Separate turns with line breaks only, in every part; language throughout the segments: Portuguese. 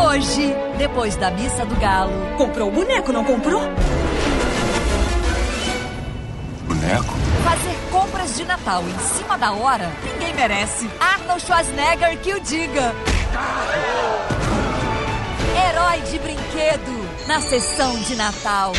Hoje, depois da missa do galo.
Comprou o boneco, não comprou?
Boneco?
Fazer compras de Natal em cima da hora, ninguém merece. Arnold Schwarzenegger que o diga. Herói de brinquedo na sessão de Natal.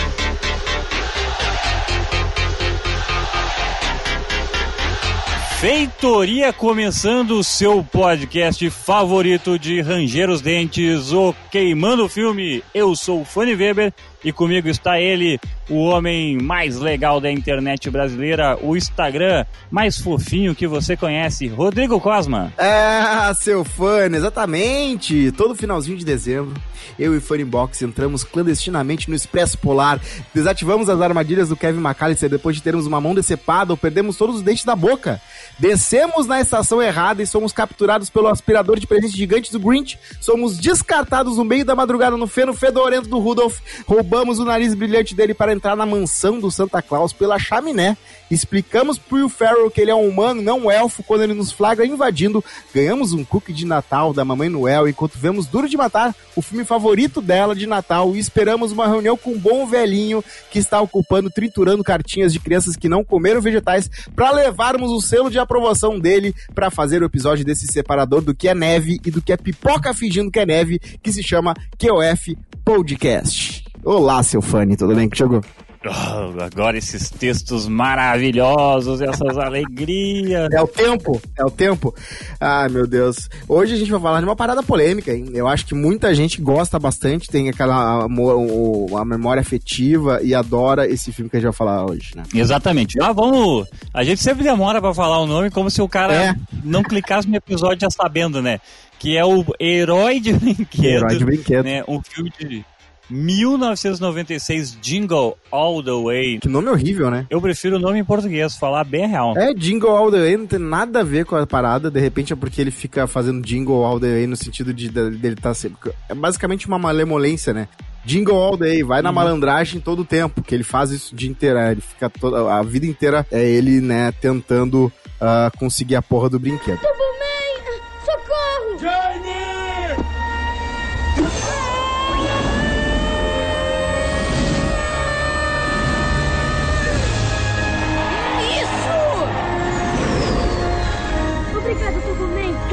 Feitoria começando o seu podcast favorito de ranger os dentes, o Queimando o Filme. Eu sou o Fanny Weber e comigo está ele, o homem mais legal da internet brasileira, o Instagram mais fofinho que você conhece, Rodrigo Cosma.
É, seu Fanny, exatamente. Todo finalzinho de dezembro, eu e Funny Box entramos clandestinamente no Expresso Polar, desativamos as armadilhas do Kevin McAllister depois de termos uma mão decepada ou perdemos todos os dentes da boca. Descemos na estação errada e somos capturados pelo aspirador de presentes gigantes do Grinch. Somos descartados no meio da madrugada no feno fedorento do Rudolph. Roubamos o nariz brilhante dele para entrar na mansão do Santa Claus pela chaminé. Explicamos pro Will Ferrell que ele é um humano, não um elfo, quando ele nos flagra invadindo. Ganhamos um cookie de Natal da Mamãe Noel enquanto vemos Duro de Matar, o filme favorito dela de Natal. E esperamos uma reunião com um bom velhinho que está ocupando, triturando cartinhas de crianças que não comeram vegetais para levarmos o selo de aprovação dele para fazer o episódio desse separador do que é neve e do que é pipoca fingindo que é neve, que se chama QF Podcast. Olá, seu Fanny, tudo bem que chegou?
Oh, agora esses textos maravilhosos, essas alegrias.
É o tempo, é o tempo. Ai, meu Deus. Hoje a gente vai falar de uma parada polêmica, hein? Eu acho que muita gente gosta bastante, tem aquela a, memória afetiva e adora esse filme que a gente vai falar hoje, né?
Exatamente. Ah, vamos. A gente sempre demora para falar o nome como se o cara
É.
não clicasse no episódio já sabendo, né? Que é o Herói de Brinquedo.
Herói de Brinquedo.
Né? Um filme de 1996, Jingle All the Way.
Que nome horrível, né?
Eu prefiro o nome em português, falar bem real.
É, Jingle All the Way não tem nada a ver com a parada. De repente é porque ele fica fazendo Jingle All the Way no sentido de de- dele estar sempre. É basicamente uma malemolência, né? Jingle All the Way, vai na malandragem todo o tempo, que ele faz isso o dia inteiro. é, Ele fica toda. A vida inteira é ele, né, tentando ah, conseguir a porra do brinquedo.
Turbomem! Socorro!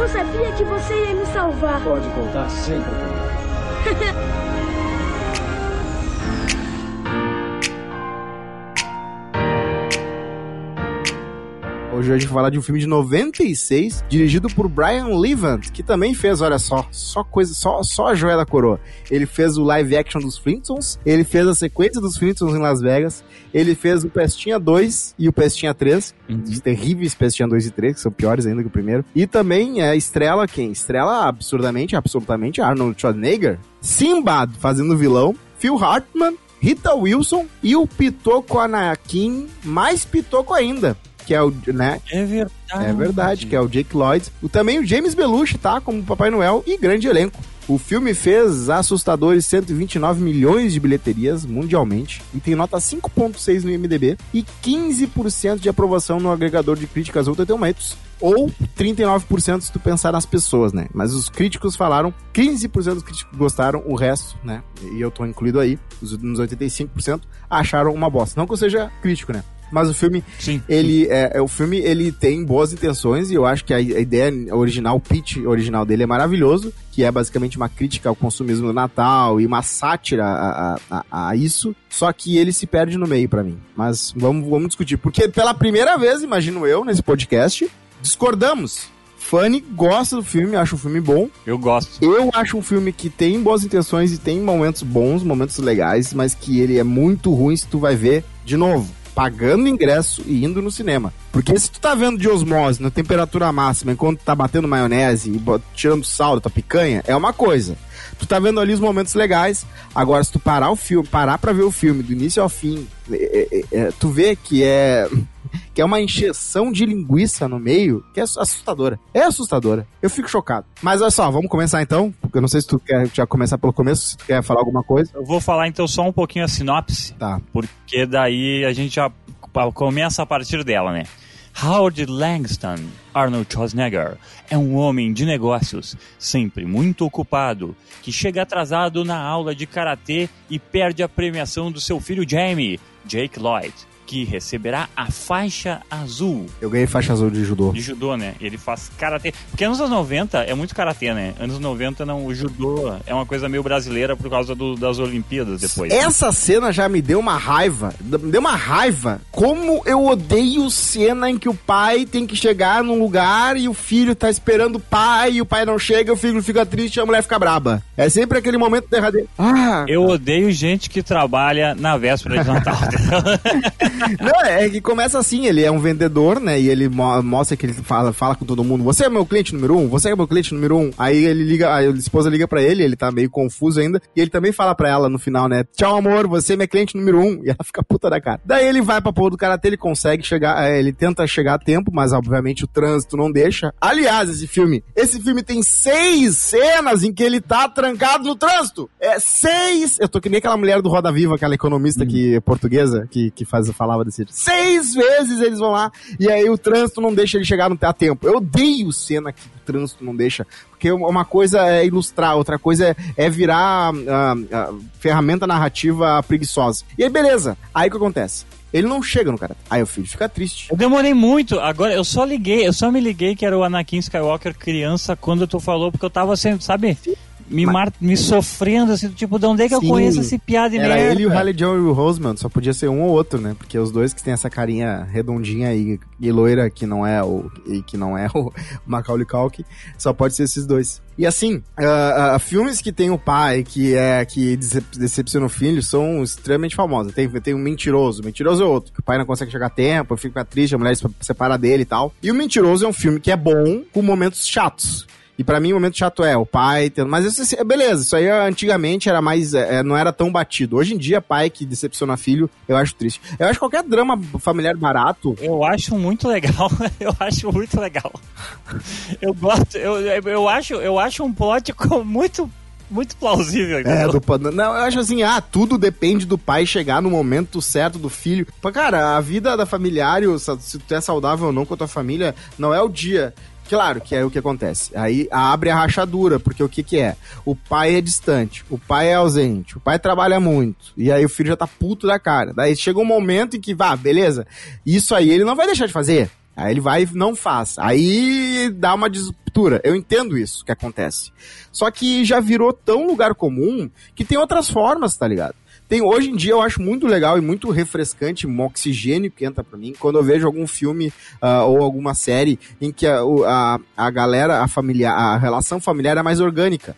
Eu sabia que você ia me salvar.
Pode contar sempre comigo.
Hoje a gente vai falar de um filme de 96, dirigido por Brian Levant, que também fez, olha só, só coisa, só, só a joia da coroa. Ele fez o live action dos Flintstones, ele fez a sequência dos Flintstones em Las Vegas, ele fez o Pestinha 2 e o Pestinha 3, os terríveis Pestinha 2 e 3, que são piores ainda que o primeiro. E também é, estrela quem? Estrela absurdamente, absolutamente Arnold Schwarzenegger, Sinbad fazendo vilão, Phil Hartman, Rita Wilson e o Pitoco Anakin, mais Pitoco ainda, que é o, né,
É verdade.
é verdade, que é o Jake Lloyd. O, também o James Belushi, tá? Como Papai Noel e grande elenco. O filme fez assustadores 129 milhões de bilheterias mundialmente e tem nota 5.6 no IMDB e 15% de aprovação no agregador de críticas Rotten Tomatoes ou 39% se tu pensar nas pessoas, né? Mas os críticos falaram, 15% dos críticos gostaram, o resto, né? E eu tô incluído aí, os nos 85% acharam uma bosta. Não que eu seja crítico, né? Mas o filme
Sim.
ele é, é- o filme ele tem boas intenções e eu acho que a, a ideia original, o pitch original dele é maravilhoso, que é basicamente uma crítica ao consumismo do Natal e uma sátira a, a- a- isso. Só que ele se perde no meio pra mim. Mas vamos, vamos discutir, porque pela primeira vez, imagino eu, nesse podcast, discordamos. Fanny gosta do filme, acha o filme bom.
Eu gosto.
Eu acho um filme que tem boas intenções e tem momentos bons, momentos legais, mas que ele é muito ruim se tu vai ver de novo, pagando ingresso e indo no cinema. Porque se tu tá vendo de osmose na temperatura máxima enquanto tá batendo maionese e tirando sal da tua picanha, é uma coisa. Tu tá vendo ali os momentos legais. Agora, se tu parar o filme, parar pra ver o filme do início ao fim, é- é- é- tu vê que é que é uma encheção de linguiça no meio, que é assustadora. É assustadora. Eu fico chocado. Mas olha só, vamos começar então, porque eu não sei se tu quer já começar pelo começo, se tu quer falar alguma coisa.
Eu vou falar então só um pouquinho a sinopse,
Tá.
porque daí a gente já começa a partir dela, né? Howard Langston, Arnold Schwarzenegger, é um homem de negócios, sempre muito ocupado, que chega atrasado na aula de karatê e perde a premiação do seu filho Jamie, Jake Lloyd que receberá a faixa azul.
Eu ganhei faixa azul de judô.
De judô, né? Ele faz karatê. Porque anos 90 é muito karatê, né? Anos 90 não, o judô é uma coisa meio brasileira por causa do, das Olimpíadas depois.
Essa cena já me deu uma raiva. Me deu uma raiva. Como eu odeio cena em que o pai tem que chegar num lugar e o filho tá esperando o pai e o pai não chega, o filho fica triste e a mulher fica braba. É sempre aquele momento derradeiro.
Ah, eu odeio gente que trabalha na véspera de Natal.
Não, é que começa assim, ele é um vendedor, né? E ele mo mostra que ele fala, fala com todo mundo, você é meu cliente número um, você é meu cliente número um. Aí ele liga, a esposa liga pra ele, ele tá meio confuso ainda, e ele também fala pra ela no final, né? Tchau, amor, você é minha cliente número um. E ela fica puta da cara. Daí ele vai pra porra do karatê, ele consegue chegar, é, ele tenta chegar a tempo, mas obviamente o trânsito não deixa. Aliás, esse filme, esse filme tem seis cenas em que ele tá trancado no trânsito. É seis. Eu tô que nem aquela mulher do Roda Viva, aquela economista hum. que portuguesa, que, que faz, falava desse jeito. Seis vezes eles vão lá e aí o trânsito não deixa ele chegar no a tempo. Eu odeio cena que o trânsito não deixa. Porque uma coisa é ilustrar, outra coisa é, é virar uh, uh, ferramenta narrativa preguiçosa. E aí, beleza. Aí o que acontece? Ele não chega no cara. Aí o filho fica triste.
Eu demorei muito. Agora eu só liguei, eu só me liguei que era o Anakin Skywalker criança quando tu falou, porque eu tava sendo, sabe? Me, mar... me sofrendo, assim, tipo, de onde é que Sim, eu conheço esse piada de
era
merda?
ele e o Halle John e o Roseman, só podia ser um ou outro, né? Porque os dois que têm essa carinha redondinha e, e loira, que não é o e que não é o Macaulay Culkin, só pode ser esses dois. E assim, uh, uh, filmes que tem o pai que é que decepciona o filho são extremamente famosos. Tem, tem um mentiroso, mentiroso é outro, que o pai não consegue chegar a tempo, fica triste, a mulher se separa dele e tal. E o mentiroso é um filme que é bom com momentos chatos. E para mim o momento chato é o pai tendo. Mas isso, assim, beleza, isso aí antigamente era mais. É, não era tão batido. Hoje em dia, pai que decepciona filho, eu acho triste. Eu acho qualquer drama familiar barato.
Eu acho muito legal. eu acho muito legal. Eu gosto. Eu, eu, acho, eu acho um plot muito muito plausível.
É, do, não, eu acho assim, ah, tudo depende do pai chegar no momento certo do filho. Cara, a vida da familiar, se tu é saudável ou não com a tua família, não é o dia Claro que é o que acontece. Aí abre a rachadura, porque o que que é? O pai é distante, o pai é ausente, o pai trabalha muito, e aí o filho já tá puto da cara. Daí chega um momento em que, vá, beleza, isso aí ele não vai deixar de fazer. Aí ele vai e não faz. Aí dá uma disputa. Eu entendo isso que acontece. Só que já virou tão lugar comum que tem outras formas, tá ligado? Tem, hoje em dia eu acho muito legal e muito refrescante, um oxigênio que entra pra mim, quando eu vejo algum filme uh, ou alguma série em que a, a, a galera, a família, a relação familiar é mais orgânica.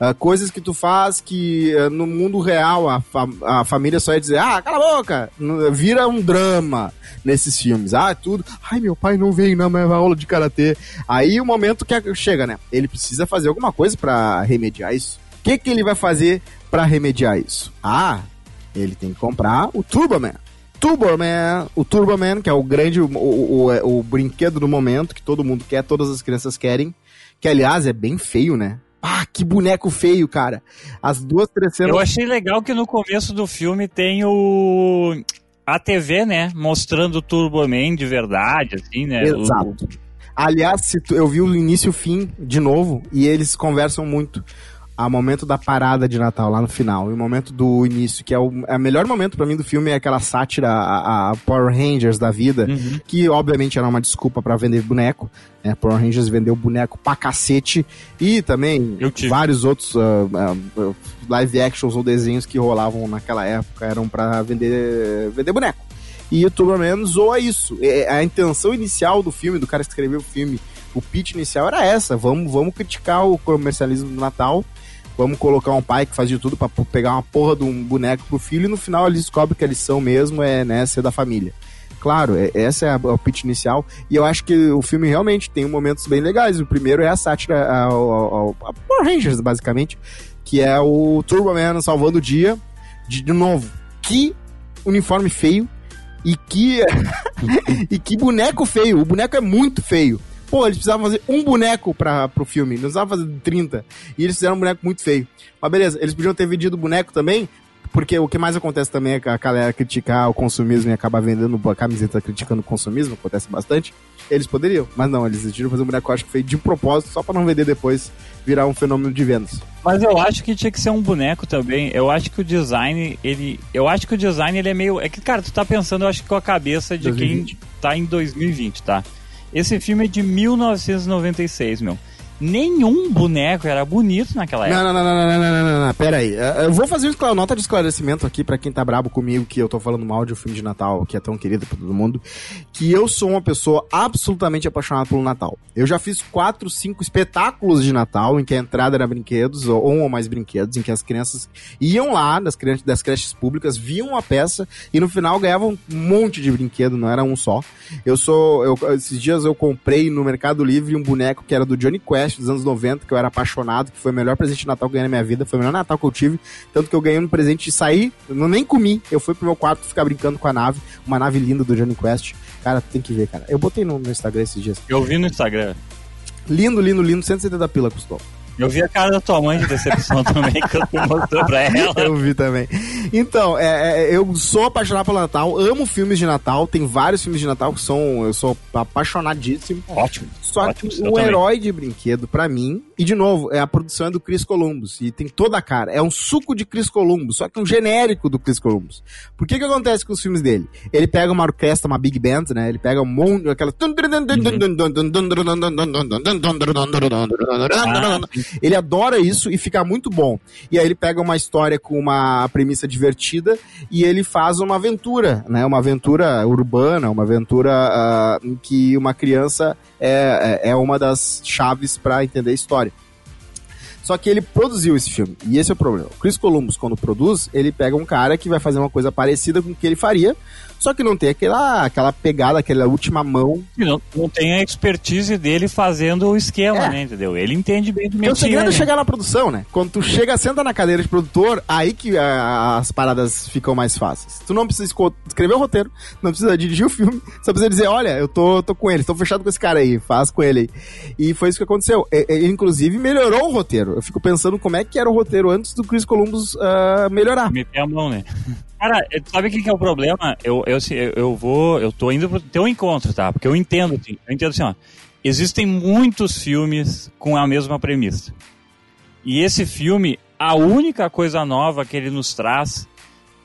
Uh, coisas que tu faz que uh, no mundo real a, fa a família só ia dizer, ah, cala a boca! Vira um drama nesses filmes. Ah, tudo. Ai, meu pai não veio na minha aula de karatê. Aí o momento que chega, né? Ele precisa fazer alguma coisa para remediar isso. O que, que ele vai fazer para remediar isso? Ah, ele tem que comprar o Turboman. Turboman, o Turboman, que é o grande, o, o, o, o brinquedo do momento, que todo mundo quer, todas as crianças querem, que aliás é bem feio, né? Ah, que boneco feio, cara. As duas, três cenas...
Eu achei legal que no começo do filme tem o... A TV, né? Mostrando o Turboman de verdade, assim, né?
Exato. O... Aliás, eu vi o início e o fim de novo, e eles conversam muito a momento da parada de Natal, lá no final, e o momento do início, que é o é melhor momento para mim do filme, é aquela sátira a, a Power Rangers da vida, uhum. que obviamente era uma desculpa para vender boneco, né? Power Rangers vendeu boneco pra cacete, e também vários outros uh, uh, live actions ou desenhos que rolavam naquela época eram para vender, vender boneco. E o Turboman zoa isso. É, a intenção inicial do filme, do cara que escreveu o filme, o pitch inicial era essa: vamos, vamos criticar o comercialismo do Natal vamos colocar um pai que faz de tudo para pegar uma porra de um boneco pro filho e no final ele descobre que a lição mesmo é, né, ser da família. Claro, é, essa é a, a pitch inicial e eu acho que o filme realmente tem momentos bem legais. O primeiro é a sátira ao, ao, ao Power Rangers, basicamente, que é o Turboman salvando o dia. De, de novo, que uniforme feio e que e que boneco feio. O boneco é muito feio. Pô, eles precisavam fazer um boneco pra, pro filme, não precisavam fazer 30. E eles fizeram um boneco muito feio. Mas beleza, eles podiam ter vendido o boneco também Porque o que mais acontece também é que a galera criticar o consumismo e acabar vendendo a camiseta criticando o consumismo, acontece bastante. Eles poderiam, mas não, eles decidiram fazer um boneco, acho que feito de propósito, só pra não vender depois, virar um fenômeno de vendas.
Mas eu acho que tinha que ser um boneco também. Eu acho que o design, ele. Eu acho que o design ele é meio. É que, cara, tu tá pensando, eu acho que com a cabeça de
2020.
quem tá em 2020, tá? Esse filme é de 1996, meu. Nenhum boneco era bonito naquela época.
Não, não, não, não, não, não, não, não, não, pera aí. Eh, Eu vou fazer uma nota de esclarecimento aqui pra quem tá brabo comigo que eu tô falando mal de um filme de Natal que é tão querido por todo mundo, que eu sou uma pessoa absolutamente apaixonada pelo Natal. Eu já fiz quatro, cinco espetáculos de Natal em que a entrada era brinquedos, ou um ou mais brinquedos, em que as crianças iam lá das, crianças, das creches públicas, viam a peça e no final ganhavam um monte de brinquedo, não era um só. Eu sou. Eu, esses dias eu comprei no Mercado Livre um boneco que era do Johnny Quest dos anos 90, que eu era apaixonado, que foi o melhor presente de Natal que eu ganhei na minha vida, foi o melhor Natal que eu tive. Tanto que eu ganhei um presente de sair, eu não nem comi. Eu fui pro meu quarto ficar brincando com a nave, uma nave linda do Johnny Quest. Cara, tem que ver, cara. Eu botei no, no Instagram esses dias.
Eu vi no Instagram.
Lindo, lindo, lindo, 170 pila custou.
Eu vi a cara da tua mãe de decepção também, que tu mostrou pra ela.
Eu vi também. Então, é, é, eu sou apaixonado pelo Natal, amo filmes de Natal, tem vários filmes de Natal que são. Eu sou apaixonadíssimo.
Ótimo.
Só
Ótimo,
que
eu
o
também.
herói de brinquedo, pra mim, e de novo, é a produção é do Chris Columbus, e tem toda a cara. É um suco de Chris Columbus, só que um genérico do Chris Columbus. Por que que acontece com os filmes dele? Ele pega uma orquestra, uma big band, né? Ele pega um monte, aquela... Ele adora isso e fica muito bom. E aí ele pega uma história com uma premissa divertida e ele faz uma aventura, né? Uma aventura urbana, uma aventura ah, em que uma criança é, é é uma das chaves pra entender a história. Só que ele produziu esse filme, e esse é o problema. O Chris Columbus, quando produz, ele pega um cara que vai fazer uma coisa parecida com o que ele faria, só que não tem aquela, aquela pegada, aquela última mão.
Não, não tem a expertise dele fazendo o esquema,
É.
né? Entendeu? Ele entende bem do
Porque o segredo é
métier, né?
chegar na produção, né? Quando tu chega, senta na cadeira de produtor, aí que ah, as paradas ficam mais fáceis. Tu não precisa escrever o roteiro, não precisa dirigir o filme, só precisa dizer, olha, eu tô, tô com ele, tô fechado com esse cara aí, faz com ele aí. E foi isso que aconteceu. Ele, inclusive, melhorou o roteiro. Eu fico pensando como é que era o roteiro antes do Chris Columbus ah, melhorar.
Meter a mão, né? Cara, sabe o que, que é o problema? Eu, assim, eu, eu vou. Eu tô indo pro teu encontro, tá? Porque eu entendo, assim, eu entendo assim, ó. Existem muitos filmes com a mesma premissa. E esse filme, a única coisa nova que ele nos traz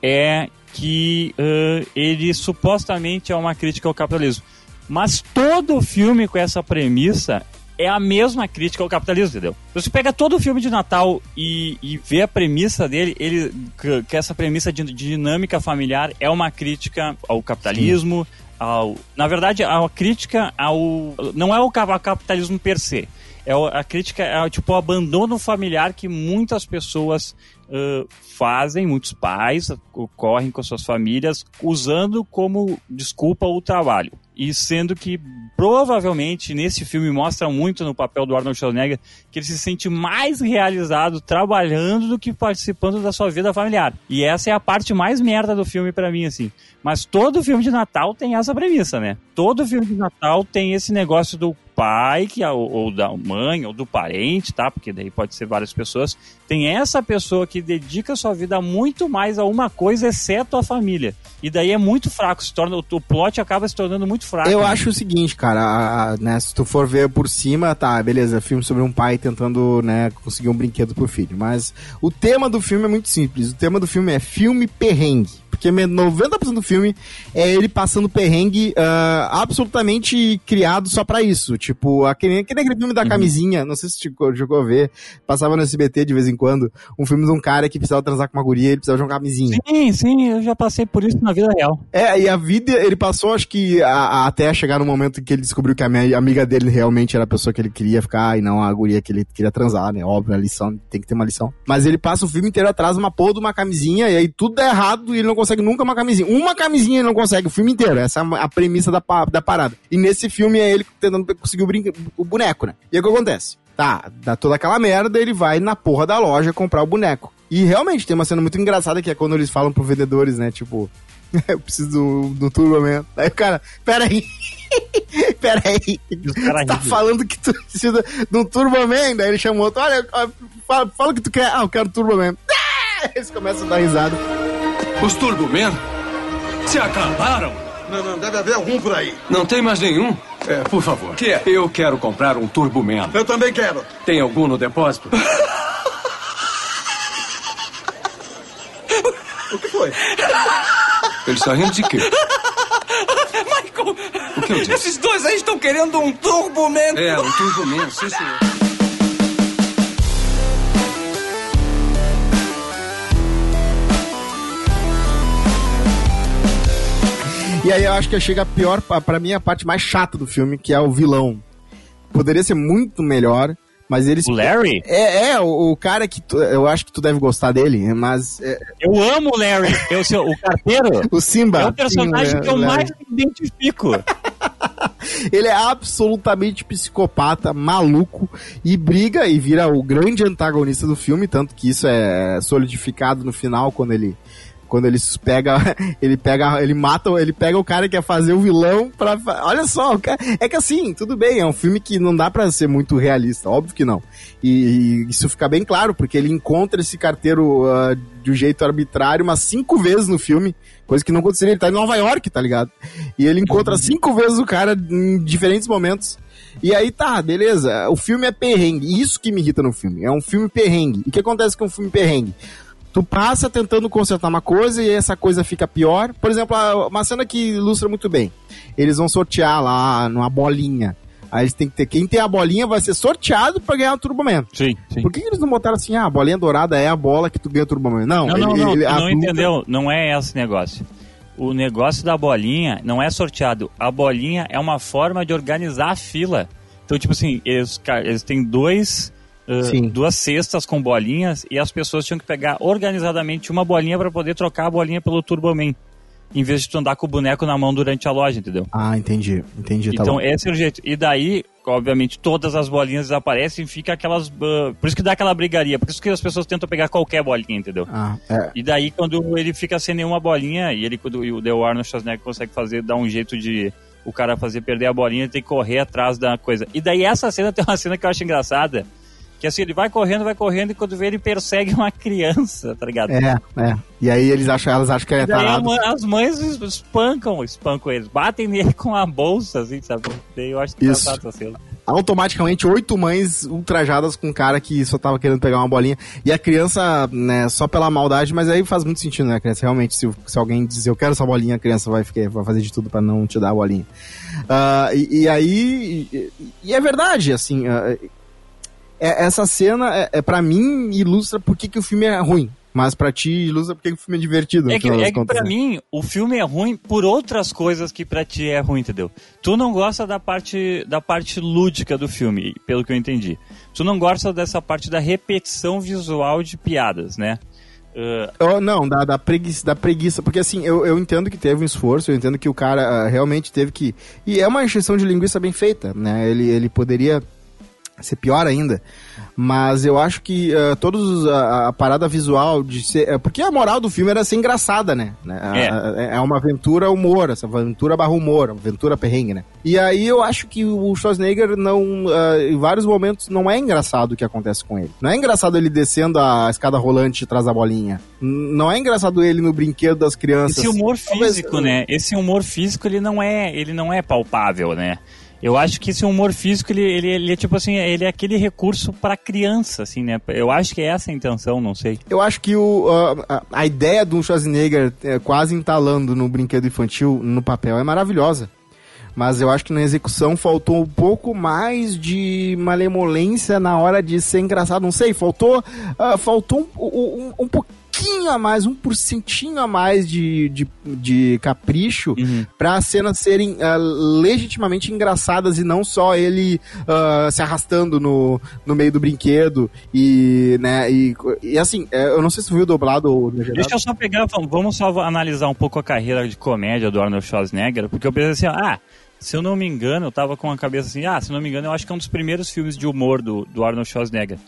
é que ãh, ele supostamente é uma crítica ao capitalismo. Mas todo filme com essa premissa é a mesma crítica ao capitalismo, entendeu? Você pega todo o filme de Natal e, e vê a premissa dele, ele que, que essa premissa de, de dinâmica familiar é uma crítica ao capitalismo, ao, na verdade, a crítica ao não é o capitalismo per se. É a crítica é tipo o abandono familiar que muitas pessoas ãh, fazem, muitos pais correm com suas famílias usando como desculpa o trabalho. E sendo que provavelmente nesse filme mostra muito no papel do Arnold Schwarzenegger que ele se sente mais realizado trabalhando do que participando da sua vida familiar. E essa é a parte mais merda do filme pra mim, assim. Mas todo filme de Natal tem essa premissa, né? Todo filme de Natal tem esse negócio do pai, que ou, ou da mãe, ou do parente, tá? Porque daí pode ser várias pessoas. Tem essa pessoa que dedica sua vida muito mais a uma coisa, exceto a família. E daí é muito fraco, se torna, o, o plot acaba se tornando muito fraco.
Eu
né?
acho o seguinte, cara, a- a- né, se tu for ver por cima, tá, beleza, filme sobre um pai tentando, né, conseguir um brinquedo pro filho, mas o tema do filme é muito simples, o tema do filme é filme perrengue. Porque me- 90% do filme é ele passando perrengue ah, absolutamente criado só pra isso. Tipo, aquele, aquele filme da camisinha, não sei se tu jogou a ver, passava no SBT de vez em quando, um filme de um cara que precisava transar com uma guria e ele precisava de uma camisinha.
Sim, sim, eu já passei por isso na vida real.
É, e a vida, ele passou, acho que, a- a- até chegar no momento em que ele descobriu que a minha amiga dele realmente era a pessoa que ele queria ficar e não a guria que ele queria transar, né? Óbvio, a lição, tem que ter uma lição. Mas ele passa o filme inteiro atrás de uma porra de uma camisinha e aí tudo dá errado e ele não consegue nunca uma camisinha. Uma camisinha ele não consegue, o filme inteiro. Essa é a- premissa da, da parada. E nesse filme é ele tentando conseguir o, brinque- o boneco, né? E aí o que acontece? Tá, dá toda aquela merda, ele vai na porra da loja comprar o boneco. E realmente tem uma cena muito engraçada que é quando eles falam pro vendedores, né? Tipo, eu preciso do, do Turbo Man. Aí o cara, peraí. peraí. Tu tá falando que tu precisa de um Turbo Man? Daí ele chamou outro, olha, fala, fala o que tu quer. Ah, eu quero Turbo Man. Ah! Eles começam a dar risada.
Os Turbomen se acabaram.
Não, não, deve haver algum por aí.
Não tem mais nenhum?
É, por favor.
Que é? Eu quero comprar um Turboman.
Eu também quero.
Tem algum no depósito?
O que foi?
Ele está rindo de quê?
Michael!
O que eu disse?
Esses dois aí estão querendo um Turbo Man.
É, um Turboman, sim, senhor.
E aí eu acho que chega a pior, pa- pra mim, a parte mais chata do filme, que é o vilão. Poderia ser muito melhor, mas eles.
O Larry?
É, é, o, o cara que tu- eu acho que tu deve gostar dele, mas. é,
Eu amo o Larry. Eu, sou o carteiro
o Simba.
é o personagem que eu
Larry.
mais me identifico.
Ele é absolutamente psicopata, maluco, e briga e vira o grande antagonista do filme, tanto que isso é solidificado no final quando ele quando ele pega, ele pega, ele mata, ele pega o cara que quer fazer o vilão pra. fa- Olha só, é que assim, tudo bem, é um filme que não dá pra ser muito realista, óbvio que não. E, e isso fica bem claro, porque ele encontra esse carteiro ah, de um jeito arbitrário umas cinco vezes no filme, coisa que não aconteceria, ele tá em Nova York, tá ligado? E ele encontra cinco vezes o cara em diferentes momentos. E aí tá, beleza. O filme é perrengue. Isso que me irrita no filme. É um filme perrengue. E o que acontece com um filme perrengue? Tu passa tentando consertar uma coisa e essa coisa fica pior. Por exemplo, uma cena que ilustra muito bem. Eles vão sortear lá numa bolinha. Aí eles têm que ter. Quem tem a bolinha vai ser sorteado pra ganhar o Turboman.
Sim, sim.
Por que, que eles não botaram assim, ah, a bolinha dourada é a bola que tu ganha o Turboman? Não,
Não,
ele-
não, não,
ele-
não
luta-
entendeu. Não é esse negócio. O negócio da bolinha não é sorteado. A bolinha é uma forma de organizar a fila. Então, tipo assim, eles, eles têm dois, ah,
Sim.
duas cestas com bolinhas e as pessoas tinham que pegar organizadamente uma bolinha para poder trocar a bolinha pelo Turboman. Em vez de tu andar com o boneco na mão durante a loja, entendeu?
Ah, entendi, entendi, tá
então,
bom.
esse é o jeito. E daí, obviamente, todas as bolinhas desaparecem e fica aquelas. ah, por isso que dá aquela brigaria. Por isso que as pessoas tentam pegar qualquer bolinha, entendeu?
Ah, é.
E daí, quando ele fica sem nenhuma bolinha, e ele, quando o The Arnold Schwarzenegger consegue fazer, dar um jeito de o cara fazer perder a bolinha, tem que correr atrás da coisa. E daí, essa cena tem uma cena que eu acho engraçada. Que assim, ele vai correndo, vai correndo, e quando vê, ele persegue uma criança, tá ligado?
É, é. E aí eles acham, elas acham que ele é tarado.
mãe- as mães es- espancam, espancam eles, batem nele com a bolsa, assim, sabe? Daí eu acho
Isso.
engraçado essa cena.
automaticamente oito mães ultrajadas com um cara que só tava querendo pegar uma bolinha. E a criança, né, só pela maldade, mas aí faz muito sentido, né, criança? Realmente, se, se alguém dizer eu quero essa bolinha, a criança vai, ficar, vai fazer de tudo pra não te dar a bolinha. Ah, e, e aí. E, e é verdade, assim. ah, é- essa cena, é, é, para mim, ilustra por que, que o filme é ruim. Mas pra ti, ilustra por que que o filme é divertido.
É que, é que pra
né?
mim, o filme é ruim por outras coisas que pra ti é ruim, entendeu? Tu não gosta da parte, da parte lúdica do filme, pelo que eu entendi. Tu não gosta dessa parte da repetição visual de piadas, né?
Eu- não, da, da, preguiça, da preguiça. Porque assim, eu, eu entendo que teve um esforço, eu entendo que o cara ah, realmente teve que. E é uma encheção de linguiça bem feita, né? Ele, ele poderia ser pior ainda. Mas eu acho que ah, todos os- a, a parada visual de ser. é, porque a moral do filme era ser engraçada, né?
É.
a- É uma aventura humor, essa aventura barra humor, aventura perrengue, né? E aí eu acho que o Schwarzenegger não. ah, em vários momentos não é engraçado o que acontece com ele. Não é engraçado ele descendo a escada rolante atrás da bolinha. Não é engraçado ele no brinquedo das crianças.
esse humor
Talvez-
físico, né? Esse humor físico, ele não é, ele não é palpável, né? Eu acho que esse humor físico, ele, ele, ele é tipo assim, ele é aquele recurso pra criança, assim, né? Eu acho que é essa a intenção, não sei.
Eu acho que o, a, a- ideia de um Schwarzenegger é, quase entalando no brinquedo infantil no papel é maravilhosa. Mas eu acho que na execução faltou um pouco mais de malemolência na hora de ser engraçado. Não sei, faltou, ah, faltou um, um, um pouquinho a mais, um porcentinho a mais de, de, de capricho
Uhum.
para as cenas serem ah, legitimamente engraçadas e não só ele ah, se arrastando no, no meio do brinquedo e, né, e, e assim, é, eu não sei se viu dublado ou legendado.
Deixa eu só pegar, vamos- vamos só analisar um pouco a carreira de comédia do Arnold Schwarzenegger, porque eu pensei assim, ah, se eu não me engano, eu tava com a cabeça assim, ah, se eu não me engano, eu acho que é um dos primeiros filmes de humor do, do Arnold Schwarzenegger.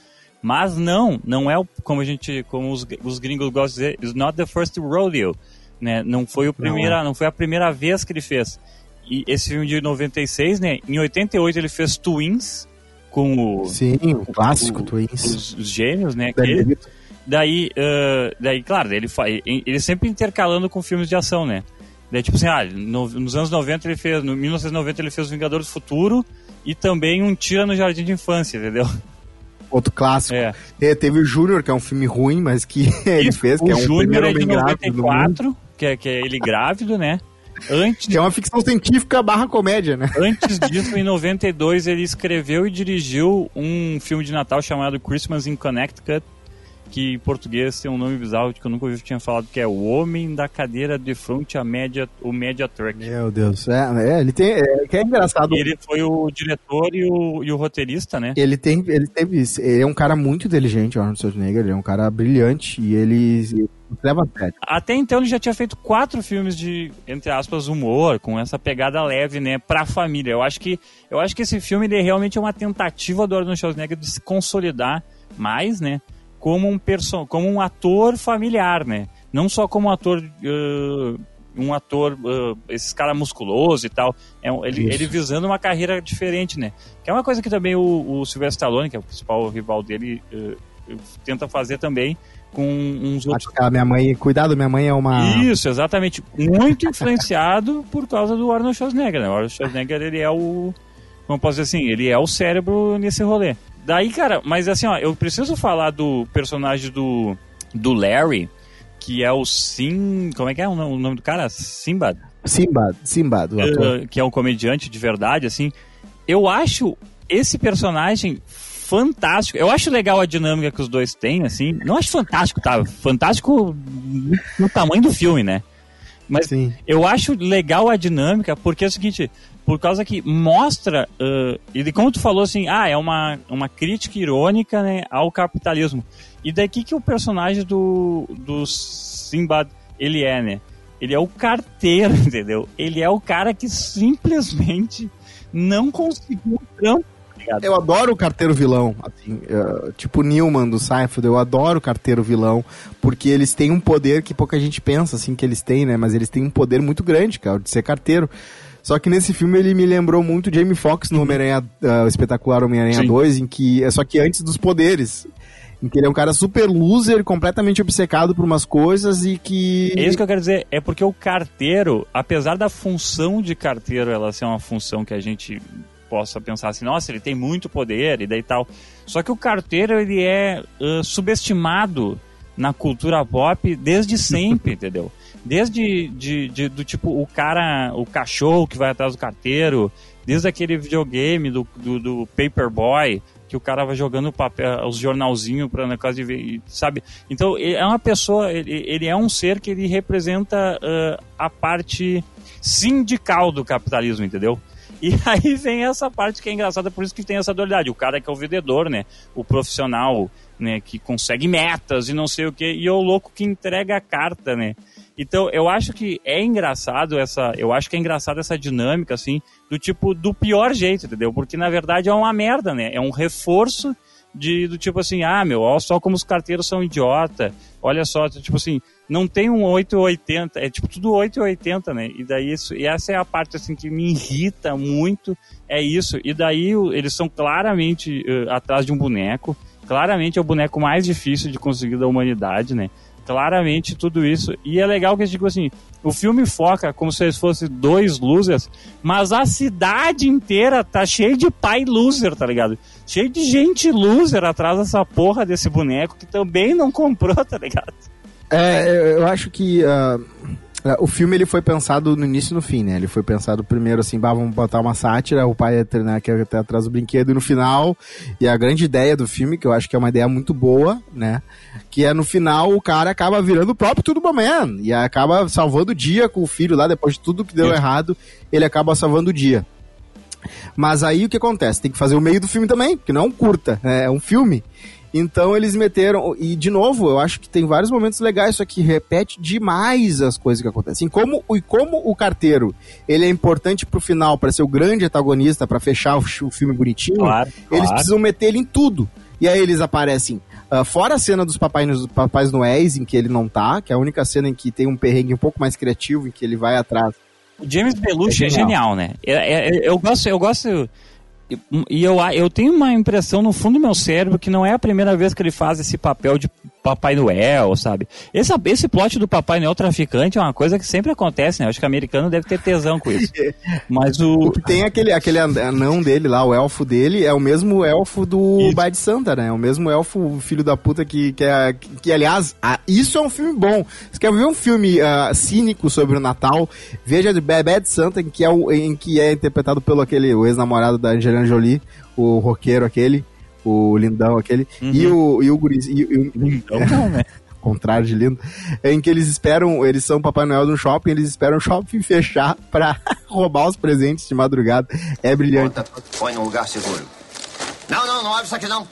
Mas não, não é o, como a gente, como os, os gringos gostam de dizer, it's not the first rodeo, né? Não foi o primeira, não, foi a primeira vez que ele fez. E esse filme de 96, né? Em 88 ele fez Twins com o,
Sim, o clássico
o-
Twins.
os, os gêmeos, né? Ele-. Daí, uh, daí claro, ele, ele sempre intercalando com filmes de ação, né? Daí, tipo assim, ah, no, nos anos 90 ele fez, no 1990 ele fez Vingadores do Futuro e também um Tira no Jardim de Infância, entendeu?
Outro clássico. É. É, teve o Júnior, que é um filme ruim, mas que ele fez, que é um
Júnior
primeiro
é
homem
de
grávido.
94, que é, que é ele grávido, né? Antes,
Que é uma ficção científica barra comédia, né?
antes disso, em 92, ele escreveu e dirigiu um filme de Natal chamado Christmas in Connecticut, que em português tem um nome bizarro que eu nunca ouvi tinha falado, que é O Homem da Cadeira de Frente a Média, o Media Truck.
Meu Deus. É, é, ele tem. É, que é engraçado.
Ele foi o diretor e o, e o roteirista, né?
Ele tem, ele teve, ele é um cara muito inteligente, o Arnold Schwarzenegger, ele é um cara brilhante e ele, ele leva a sério.
Até então ele já tinha feito quatro filmes de, entre aspas, humor, com essa pegada leve, né, pra família. Eu acho que, eu acho que esse filme ele realmente é uma tentativa do Arnold Schwarzenegger de se consolidar mais, né, como um, perso como um ator familiar, né, não só como ator... Uh, um ator, uh, esses cara musculoso e tal, é, um- ele, ele visando uma carreira diferente, né? Que é uma coisa que também o, o Sylvester Stallone, que é o principal rival dele, uh, tenta fazer também com uns outros
Aquela minha mãe, cuidado, minha mãe é uma.
isso, exatamente. Muito influenciado por causa do Arnold Schwarzenegger, né? O Arnold Schwarzenegger, ele é o... Como posso dizer assim? Ele é o cérebro nesse rolê. Daí, cara, mas assim, ó, eu preciso falar do personagem do, do Larry, que é o Sim... Como é que é o nome o do cara? Simbad?
Simba, Simba, do ator.
Uh, que é um comediante de verdade, assim. Eu acho esse personagem fantástico. Eu acho legal a dinâmica que os dois têm, assim. Não acho fantástico, tá? Fantástico no tamanho do filme, né? Mas
Sim.
eu acho legal a dinâmica, porque é o seguinte, por causa que mostra, uh, e como tu falou assim, ah, é uma, uma crítica irônica né, ao capitalismo. E daqui que o personagem do, do Simbad, ele é, né? Ele é o carteiro, entendeu? Ele é o cara que simplesmente não conseguiu trampo, tá?
Eu adoro o carteiro vilão, assim, eh, tipo Newman do Seinfeld, eu adoro o carteiro vilão, porque eles têm um poder que pouca gente pensa, assim, que eles têm, né, mas eles têm um poder muito grande, cara, de ser carteiro. Só que nesse filme ele me lembrou muito Jamie Foxx no Homem-Aranha, ah, o espetacular Homem-Aranha
Sim.
2, em que, é só que antes dos poderes, em que ele é um cara super loser, completamente obcecado por umas coisas e que...
É isso que eu quero dizer, é porque o carteiro, apesar da função de carteiro ela ser uma função que a gente possa pensar assim, nossa, ele tem muito poder e daí tal. Só que o carteiro ele é ãh, subestimado na cultura pop desde sempre, entendeu? Desde de, de- do tipo o cara, o cachorro que vai atrás do carteiro, desde aquele videogame do, do, do Paperboy, que o cara vai jogando papel, os jornalzinhos para na casa de ver, sabe? Então ele é uma pessoa, ele, ele é um ser que ele representa ãh, a parte sindical do capitalismo, entendeu? E aí vem essa parte que é engraçada, por isso que tem essa dualidade. O cara que é o vendedor, né? O profissional, né? Que consegue metas e não sei o que, e o louco que entrega a carta, né? Então, eu acho que é engraçado essa. Eu acho que é engraçado essa dinâmica, assim, do tipo, do pior jeito, entendeu? Porque na verdade é uma merda, né? É um reforço de, do tipo assim, ah, meu, olha só como os carteiros são idiota. Olha só, tipo assim, não tem um 880, é tipo tudo 880, né? E daí isso, e essa é a parte assim que me irrita muito, é isso. E daí eles são claramente eh, atrás de um boneco, claramente é o boneco mais difícil de conseguir da humanidade, né? Claramente tudo isso. E é legal que, tipo assim, o filme foca como se eles fossem dois losers, mas a cidade inteira tá cheia de pai loser, tá ligado? Cheio de gente loser atrás dessa porra desse boneco que também não comprou, tá ligado?
É, eu- acho que ah, o filme ele foi pensado no início e no fim, né? Ele foi pensado primeiro assim, bah, vamos botar uma sátira, o pai é né, que até atrás do brinquedo e no final, e a grande ideia do filme, que eu acho que é uma ideia muito boa, né? Que é no final o cara acaba virando o próprio Turbo Man e acaba salvando o dia com o filho lá, depois de tudo que deu
Isso.
errado, ele acaba salvando o dia. Mas aí o que acontece? Tem que fazer o meio do filme também, porque não é um curta, né? é um filme. Então eles meteram. E de novo, eu acho que tem vários momentos legais, só que repete demais as coisas que acontecem. Como, e como o carteiro ele é importante pro final, para ser o grande antagonista, para fechar o, o filme bonitinho,
Claro,
eles
claro.
precisam meter ele em tudo. E aí eles aparecem. ah, fora a cena dos Papai, dos Papais Noéis, em que ele não tá, que é a única cena em que tem um perrengue um pouco mais criativo, em que ele vai atrás.
O James Belushi é
É
genial,
genial.
né? É- é- eu gosto, eu gosto. E eu, eu tenho uma impressão no fundo do meu cérebro que não é a primeira vez que ele faz esse papel de Papai Noel, sabe? Esse, esse plot do Papai Noel traficante é uma coisa que sempre acontece, né? Acho que o americano deve ter tesão com isso. Mas o.
Tem aquele, aquele anão dele lá, o elfo dele, é o mesmo elfo do Bad Santa, né? É o mesmo elfo filho da puta que, que, é, que, que aliás, ah, isso é um filme bom. Você quer ver um filme uh, cínico sobre o Natal? Veja de Bad Santa, em que é, o, em que é interpretado pelo aquele, o ex-namorado da Angelina Jolie, o roqueiro aquele o lindão aquele, uhum. e o, e o gurizinho. E, e, lindão não, né? contrário de lindo, em que eles esperam, eles são Papai Noel de um shopping, eles esperam o shopping fechar pra roubar os presentes de madrugada. É brilhante. Bota,
põe num lugar seguro. Não, não, não abre isso aqui não.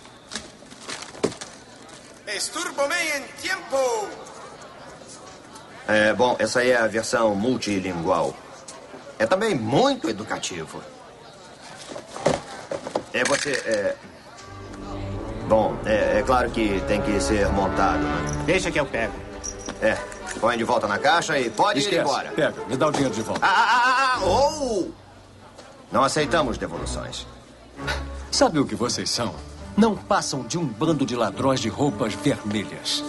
Esturbo-me em tempo.
É, bom, essa aí é a versão multilingual. É também muito educativo. É você. É... Bom, é, é, claro que tem que ser montado, né?
Deixa que eu pego.
É. Põe de volta na caixa e pode
Esquece.
ir embora.
Pega, me dá o dinheiro de volta.
Ah, ah, ah, ah, oh! Não aceitamos devoluções.
Sabe o que vocês são? Não passam de um bando de ladrões de roupas vermelhas.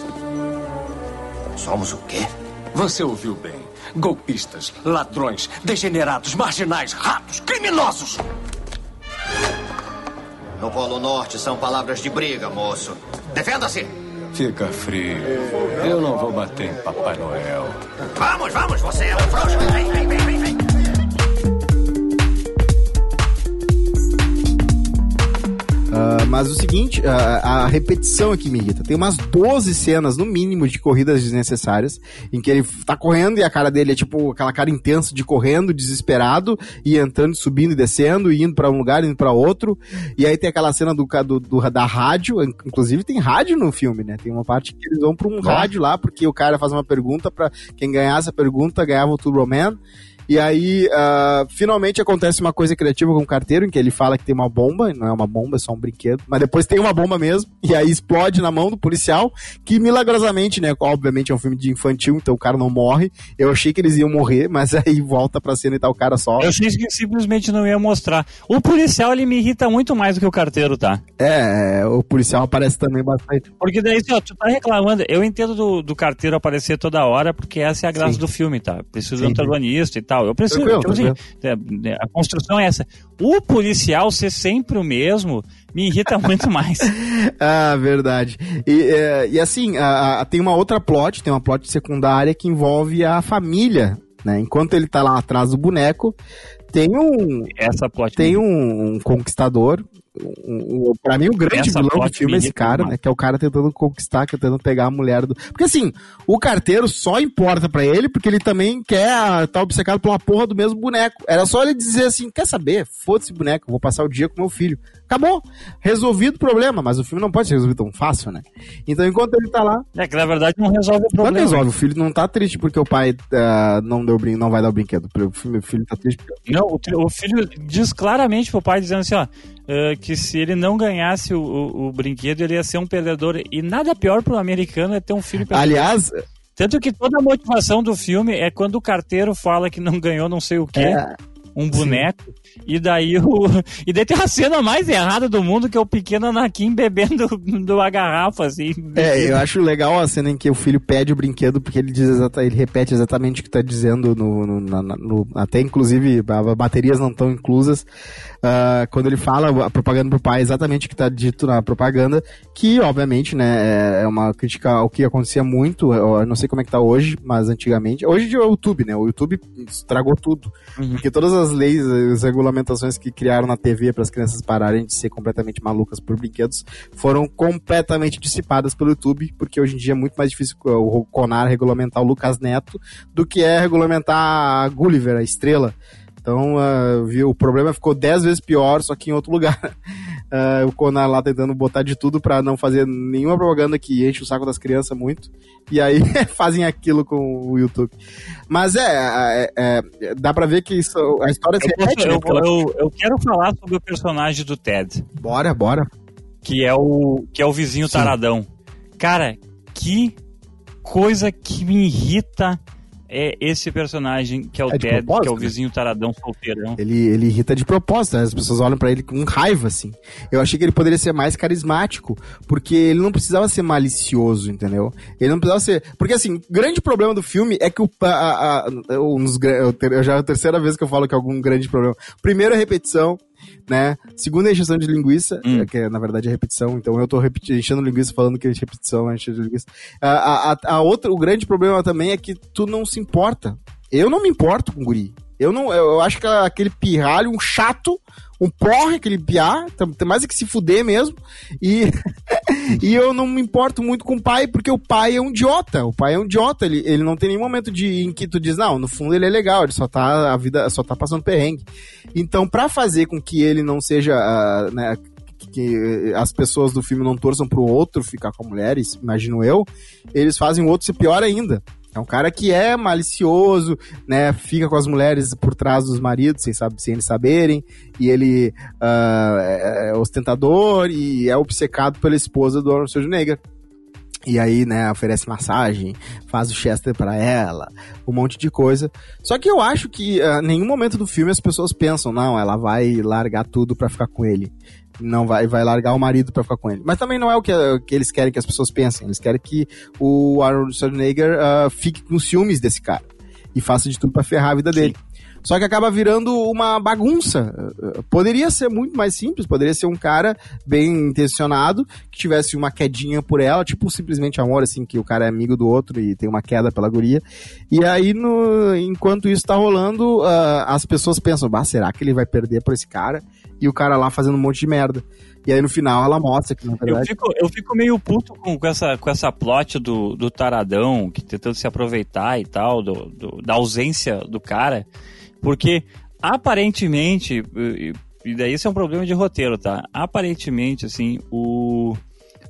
Somos o quê?
Você ouviu bem. Golpistas, ladrões, degenerados, marginais, ratos, criminosos.
No Polo Norte são palavras de briga, moço. Defenda-se!
Fica frio. Eu não vou bater em Papai Noel.
Vamos, vamos, você é um frouxo. Vem, vem, vem, vem,
Uh, mas o seguinte, uh, a repetição aqui me irrita. Tem umas 12 cenas, no mínimo, de corridas desnecessárias, em que ele tá correndo e a cara dele é tipo aquela cara intensa de correndo, desesperado, e entrando, subindo e descendo, e indo para um lugar, indo para outro. E aí tem aquela cena do, do, do, da rádio, inclusive tem rádio no filme, né? Tem uma parte que eles vão pra um rádio lá, porque o cara faz uma pergunta para quem ganhasse a pergunta ganhava o Turbo Man. E aí, uh, finalmente acontece uma coisa criativa com o carteiro, em que ele fala que tem uma bomba, não é uma bomba, é só um brinquedo, mas depois tem uma bomba mesmo, e aí explode na mão do policial, que milagrosamente, né, obviamente é um filme de infantil, então o cara não morre. Eu achei que eles iam morrer, mas aí volta pra cena e tá o cara só.
Eu achei que simplesmente não ia mostrar. O policial, ele me irrita muito mais do que o carteiro, tá?
É, o policial aparece também bastante.
Porque daí, ó, tu tá reclamando, eu entendo do, do carteiro aparecer toda hora, porque essa é a graça Sim. do filme, tá? Precisa de um antagonista e tal tal. Eu preciso. Tipo assim, é, é, a construção é essa. O policial ser sempre o mesmo me irrita muito mais.
ah, verdade. E, é, e assim, a, a, tem uma outra plot, tem uma plot secundária que envolve a família. Né? Enquanto ele tá lá atrás do boneco, tem um.
Essa plot
tem um, um conquistador um, um, pra mim, o grande Essa vilão do filme é esse cara, né? Que é o cara tentando conquistar, tentando pegar a mulher do. Porque assim, o carteiro só importa para ele porque ele também quer tá obcecado uma porra do mesmo boneco. Era só ele dizer assim: quer saber? Foda-se boneco, vou passar o dia com meu filho. Acabou. Resolvido o problema, mas o filme não pode ser resolvido tão fácil, né? Então, enquanto ele tá lá.
É que na verdade não resolve o problema.
Não resolve. O filho não tá triste porque o pai uh, não, deu brin não vai dar o brinquedo. O filho, o filho tá triste. Porque...
Não, o, o, filho diz claramente pro pai, dizendo assim: ó, uh, que se ele não ganhasse o, o, o, brinquedo, ele ia ser um perdedor. E nada pior pro americano é ter um filho
perdedor. Aliás.
Tanto que toda a motivação do filme é quando o carteiro fala que não ganhou não sei o quê. É um boneco. Sim. E daí o. E daí tem a cena mais errada do mundo, que é o pequeno Anakin bebendo do a garrafa, assim.
É, eu acho legal a cena em que o filho pede o brinquedo, porque ele diz exata, ele repete exatamente o que tá dizendo no. no, na, no até inclusive, as baterias não estão inclusas. Uh, quando ele fala a propaganda pro pai, exatamente o que tá dito na propaganda, que obviamente, né, é, é uma crítica ao que acontecia muito, eu não sei como é que tá hoje, mas antigamente, hoje é o YouTube, né, o YouTube estragou tudo, uhum. porque todas as leis, as regulamentações que criaram na TV para as crianças pararem de ser completamente malucas por brinquedos, foram completamente dissipadas pelo YouTube, porque hoje em dia é muito mais difícil o Conar regulamentar o Lucas Neto do que é regulamentar a Gulliver, a estrela, então, uh, viu, o problema ficou 10 vezes pior, só que em outro lugar. Uh, o Conar lá tentando botar de tudo para não fazer nenhuma propaganda que enche o saco das crianças muito. E aí fazem aquilo com o YouTube. Mas é, é, é dá pra ver que isso, a história se repete.
Eu, né? eu, eu, quero falar sobre o personagem do Ted.
Bora, bora.
Que é o, que é o vizinho Sim. taradão. Cara, que coisa que me irrita é esse personagem que é o
É
Ted, que é o
né?
vizinho taradão solteirão.
Ele, ele irrita de propósito, né? as pessoas olham pra ele com raiva, assim. Eu achei que ele poderia ser mais carismático, porque ele não precisava ser malicioso, entendeu? Ele não precisava ser. Porque, assim, o grande problema do filme é que o. A, a, a- gra- eu já é a terceira vez que eu falo que é algum grande problema. Primeiro a repetição. Né? Segunda é a encheção de linguiça,
Hum.
é, que na verdade é repetição, então eu tô enchendo linguiça falando que é repetição, é enchendo de linguiça. A, a, a- outra, o grande problema também é que tu não se importa. Eu não me importo com guri. Eu não, eu, acho que aquele pirralho, um chato, um porre, aquele piá, tem mais é que se fuder mesmo. E, e eu não me importo muito com o pai, porque o pai é um idiota. O pai é um idiota, ele, ele não tem nenhum momento de, em que tu diz, não, no fundo ele é legal, ele só tá, a vida só tá passando perrengue. Então, pra fazer com que ele não seja, ah, né, que- as pessoas do filme não torçam pro outro ficar com a mulher, imagino eu, eles fazem o outro ser pior ainda. É um cara que é malicioso, né? Fica com as mulheres por trás dos maridos, sem, saber, sem eles saberem. E ele ah, é, ostentador e é obcecado pela esposa do Arnold Schwarzenegger. E aí, né, oferece massagem, faz o Chester pra ela, um monte de coisa. Só que eu acho que ah, em nenhum momento do filme as pessoas pensam, não, ela vai largar tudo pra ficar com ele. Não vai, vai largar o marido pra ficar com ele. Mas também não é o que, que eles querem que as pessoas pensem. Eles querem que o Arnold Schwarzenegger ah, fique com ciúmes desse cara. E faça de tudo pra ferrar a vida dele. Só que acaba virando uma bagunça. Poderia ser muito mais simples, poderia ser um cara bem intencionado, que tivesse uma quedinha por ela, tipo simplesmente amor, assim, que o cara é amigo do outro e tem uma queda pela guria. E aí, no, enquanto isso tá rolando, uh, as pessoas pensam, bah, será que ele vai perder por esse cara? E o cara lá fazendo um monte de merda. E aí no final ela mostra que na
Eu
verdade.
fico, eu fico meio puto com, com essa, com essa plot do, do taradão, que tentando se aproveitar e tal, do, do- da ausência do cara, porque aparentemente, e daí isso é um problema de roteiro, tá? Aparentemente, assim, o.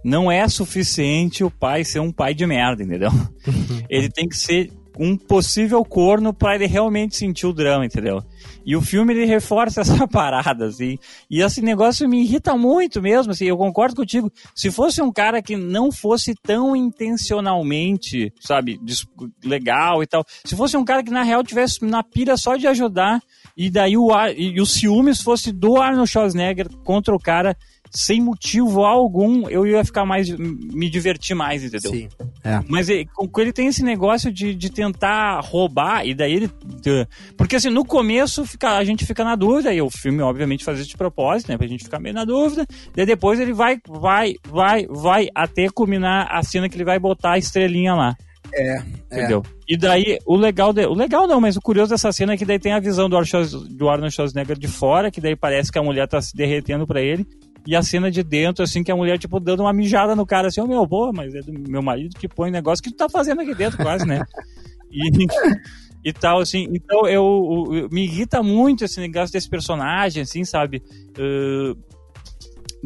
Não é suficiente o pai ser um pai de merda, entendeu? ele tem que ser um possível corno para ele realmente sentir o drama, entendeu? E o filme ele reforça essa parada, assim. E esse negócio me irrita muito mesmo, assim. Eu concordo contigo. Se fosse um cara que não fosse tão intencionalmente, sabe, legal e tal. Se fosse um cara que na real tivesse na pira só de ajudar e daí o, Ar- e os ciúmes fosse do Arnold Schwarzenegger contra o cara sem motivo algum, eu ia ficar mais me divertir mais, entendeu?
Sim. É.
Mas ele, ele tem esse negócio de, de tentar roubar, e daí ele. Porque assim, no começo fica, a gente fica na dúvida, e o filme, obviamente, faz isso de propósito, né? Pra gente ficar meio na dúvida. Daí depois ele vai, vai, vai, vai até culminar a cena que ele vai botar a estrelinha lá.
É,
Entendeu? E daí, o legal, de, o legal não, mas o curioso dessa cena é que daí tem a visão do Arnold Schwarz- do Arnold Schwarzenegger de fora, que daí parece que a mulher tá se derretendo pra ele. E a cena de dentro, assim, que a mulher, tipo, dando uma mijada no cara, assim, ô meu, pô, mas é do meu marido que põe negócio que tu tá fazendo aqui dentro, quase, né? E, e tal, assim. Então, eu, eu- me irrita muito esse negócio desse personagem, assim, sabe? Ah,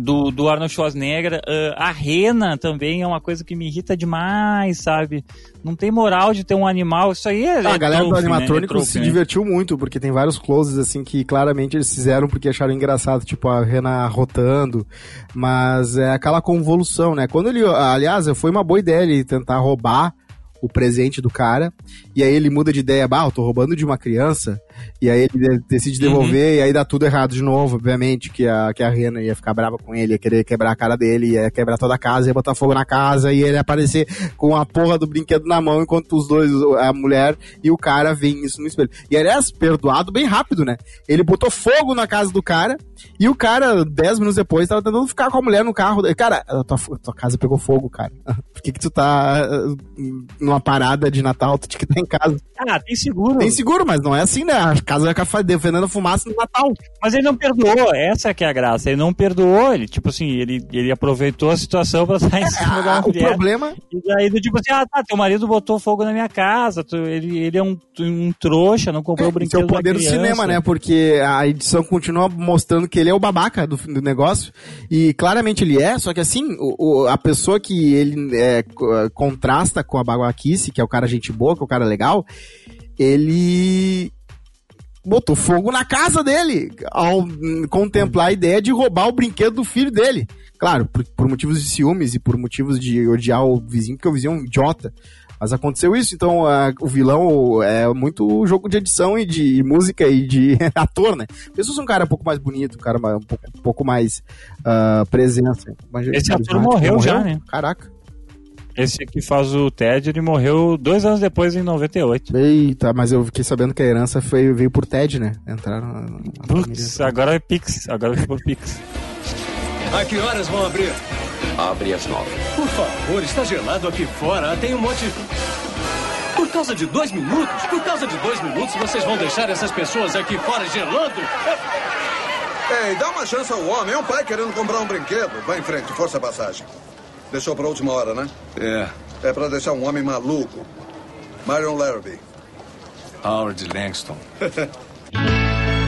do, do Arnold Schwarzenegger. Ah, a rena também é uma coisa que me irrita demais, sabe? Não tem moral de ter um animal. Isso aí é.
Ah, a
é
galera do
trofe, né?
animatrônico
É trofe,
se
né?
divertiu muito, porque tem vários closes, assim, que claramente eles fizeram porque acharam engraçado, tipo a Rena rotando, mas é aquela convolução, né? Quando ele, aliás, foi uma boa ideia ele tentar roubar o presente do cara, e aí ele muda de ideia, bah, eu tô roubando de uma criança, e aí ele de- decide devolver, e aí dá tudo errado de novo, obviamente, que a, que a Rena ia ficar brava com ele, ia querer quebrar a cara dele, ia quebrar toda a casa, ia botar fogo na casa, e ele ia aparecer com a porra do brinquedo na mão, enquanto os dois, a mulher e o cara, veem isso no espelho. E aliás, perdoado bem rápido, né? Ele botou fogo na casa do cara, e o cara, dez minutos depois, tava tentando ficar com a mulher no carro. Cara, a tua, a tua casa pegou fogo, cara. Por que que tu tá uh, numa parada de Natal? Tu tinha que estar em casa.
Ah, tem seguro.
Tem seguro, mas não é assim, né? A casa vai ficar defendendo a fumaça no Natal.
Mas ele não perdoou, essa que é a graça. Ele não perdoou, ele, tipo assim, ele, ele aproveitou a situação pra estar em cima da
Ah, o
mulher.
problema...
E daí, tipo assim, ah, tá, teu marido botou fogo na minha casa, tu- ele, ele é um, um trouxa, não comprou o
Esse
brinquedo
é o poder do cinema, né? Porque a edição continua mostrando que ele é o babaca do, do negócio. E claramente ele é, só que assim, o, o- a pessoa que ele é, co- contrasta com a babaquice, que é o cara gente boa, que é o cara legal, ele. Botou fogo na casa dele ao hum, contemplar a ideia de roubar o brinquedo do filho dele. Claro, por, por motivos de ciúmes e por motivos de odiar o vizinho, porque o vizinho é um idiota. Mas aconteceu isso, então a, o vilão é muito jogo de edição e de música e de ator, né? Pessoas um cara um pouco mais bonito, um cara um pouco, um pouco mais uh, presença.
Esse ator
carismático.
morreu já, né?
Caraca.
Esse que faz o Ted, ele morreu dois anos depois, em 98.
Eita, mas eu fiquei sabendo que a herança foi, veio por Ted, né? Entraram na, na
Putz, agora é Pix. Agora foi por Pix.
A que horas vão abrir?
Abre às nove.
Por favor, está gelado aqui fora. Tem um monte. Por causa de dois minutos? Por causa de dois minutos, vocês vão deixar essas pessoas aqui fora gelando?
Ei, dá uma chance ao homem. É um pai querendo comprar um brinquedo. Vai em frente, força a passagem. Deixou pra última hora, né?
É.
É pra deixar um homem maluco. Marion Larrabee.
Howard Langston.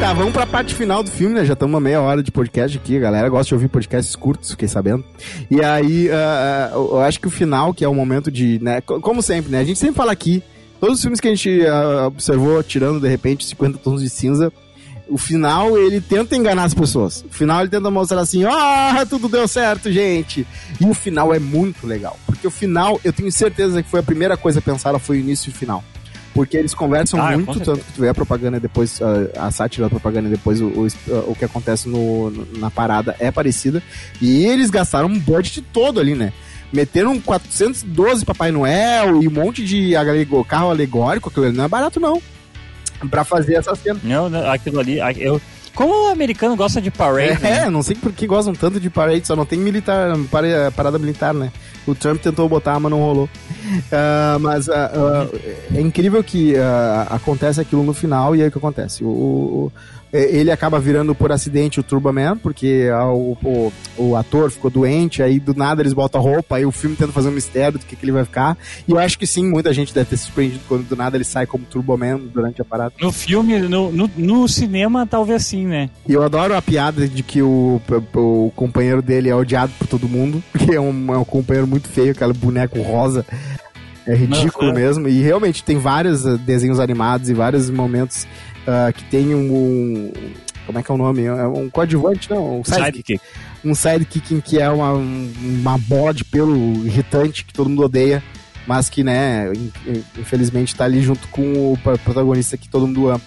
Tá, vamos pra parte final do filme, né? Já estamos uma meia hora de podcast aqui. A galera gosta de ouvir podcasts curtos, fiquei sabendo. E aí, ah, eu acho que o final, que é o momento de, né? co- Como sempre, né? A gente sempre fala aqui, todos os filmes que a gente ah, observou, tirando de repente 50 tons de cinza, o final ele tenta enganar as pessoas. O final ele tenta mostrar assim, ah, tudo deu certo, gente. E o final é muito legal. Porque o final, eu tenho certeza que foi a primeira coisa pensada, foi o início e o final. Porque eles conversam
Ah,
muito, tanto que tu vê a propaganda depois, ah, a sátira da propaganda e depois o, o, o que acontece no, na parada é parecida. E eles gastaram um budget todo ali, né? Meteram 412 Papai Noel e um monte de carro alegórico, aquilo ali não é barato não. Pra fazer essa cena.
Não, não, aquilo ali. Eu, como o americano gosta de parade,
É,
né?
não sei por que gostam tanto de parade, só não tem militar, para- parada militar, né? O Trump tentou botar, mas não rolou. Ah, mas ah, ah, é incrível que acontece aquilo no final e aí o que acontece? O, o- ele acaba virando por acidente o Turboman, porque ah, o, o, o ator ficou doente, aí do nada eles botam a roupa, aí o filme tenta fazer um mistério do que, que ele vai ficar. E eu acho que sim, muita gente deve ter se surpreendido quando do nada ele sai como Turboman durante a parada.
No filme, no, no, no cinema, talvez sim, né?
E eu adoro a piada de que o, o companheiro dele é odiado por todo mundo, que é um, é um companheiro muito feio, aquele boneco rosa. É ridículo
Uhum.
mesmo. E realmente tem vários desenhos animados e vários momentos ah, que tem um, um- Como é que é o nome? É um coadjuvante, não? Um sidekick.
Sidekick.
Um sidekick em que é uma, um- uma bola de pelo irritante que todo mundo odeia, mas que, né, in- infelizmente tá ali junto com o pro- protagonista que todo mundo ama.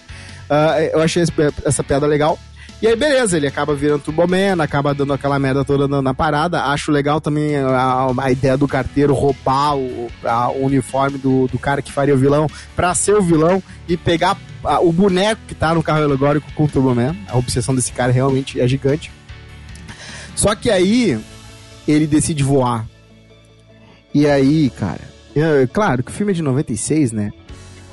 Ah, eu achei esse- essa piada legal. E aí, beleza, ele acaba virando Turboman, acaba dando aquela merda toda na, na parada. Acho legal também a, a ideia do carteiro roubar o, a- o uniforme do, do cara que faria o vilão pra ser o vilão e pegar a- o boneco que tá no carro alegórico com o Turboman. A obsessão desse cara realmente é gigante. Só que aí ele decide voar. E aí, cara, é, claro que o filme é de 96, né?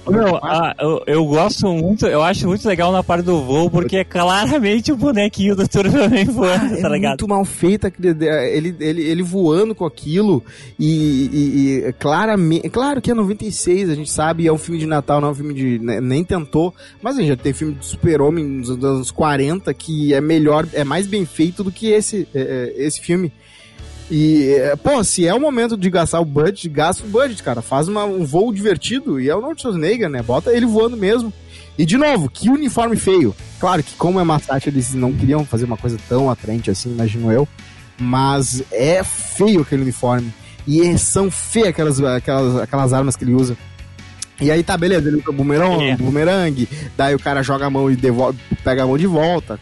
Meu, ah, eu, eu gosto muito, eu acho muito legal na parte do voo, porque é claramente o bonequinho do Turboman voando,
é
tá ligado?
muito mal feita aquele- ele, ele, ele voando com aquilo e, e- e claramente, claro que é 96, a gente sabe, é um filme de Natal, não é um filme de, né, nem tentou, mas a gente já tem filme de super-homem nos anos 40 que é melhor, é mais bem feito do que esse, é, é, esse filme. E, é, pô, se é o momento de gastar o budget, gasta o budget, cara. Faz uma- um voo divertido. E é o Norte Schwarzenegger, né? Bota ele voando mesmo. E de novo, que uniforme feio. Claro que como é sátira, eles não queriam fazer uma coisa tão atraente assim, imagino eu. Mas é feio aquele uniforme. E é- são feias aquelas, aquelas, aquelas armas que ele usa. E aí tá, beleza, ele usa bumerangue,
É.
bumerangue, daí o cara joga a mão e devolve, pega a mão de volta.